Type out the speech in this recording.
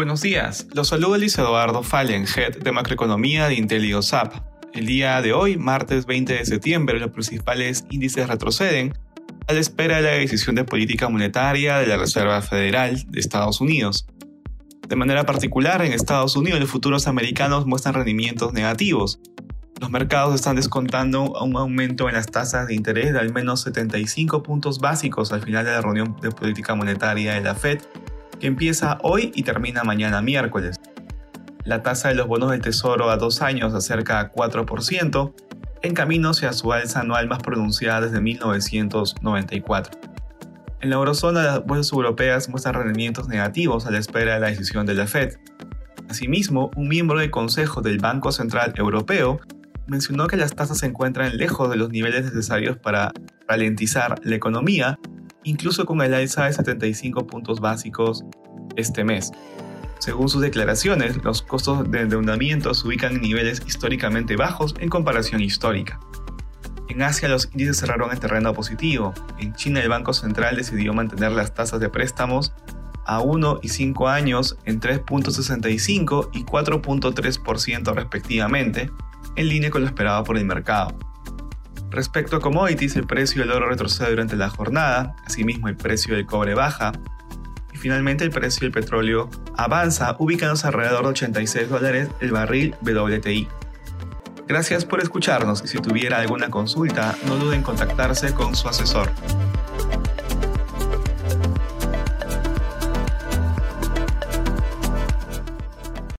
Buenos días, los saluda Luis Eduardo Fallen, Head de Macroeconomía de IntelioSAP. El día de hoy, martes 20 de septiembre, los principales índices retroceden a la espera de la decisión de política monetaria de la Reserva Federal de Estados Unidos. De manera particular, en Estados Unidos los futuros americanos muestran rendimientos negativos. Los mercados están descontando un aumento en las tasas de interés de al menos 75 puntos básicos al final de la reunión de política monetaria de la Fed que empieza hoy y termina mañana miércoles. La tasa de los bonos del Tesoro a dos años acerca a 4%, en camino hacia su alza anual más pronunciada desde 1994. En la eurozona, las bolsas europeas muestran rendimientos negativos a la espera de la decisión de la Fed. Asimismo, un miembro del Consejo del Banco Central Europeo mencionó que las tasas se encuentran lejos de los niveles necesarios para ralentizar la economía incluso con el alza de 75 puntos básicos este mes. Según sus declaraciones, los costos de endeudamiento se ubican en niveles históricamente bajos en comparación histórica. En Asia los índices cerraron en terreno positivo. En China el Banco Central decidió mantener las tasas de préstamos a 1 y 5 años en 3.65 y 4.3% respectivamente, en línea con lo esperado por el mercado. Respecto a commodities, el precio del oro retrocede durante la jornada, asimismo el precio del cobre baja, y finalmente el precio del petróleo avanza, ubicándose alrededor de 86 dólares el barril WTI. Gracias por escucharnos y si tuviera alguna consulta, no duden en contactarse con su asesor.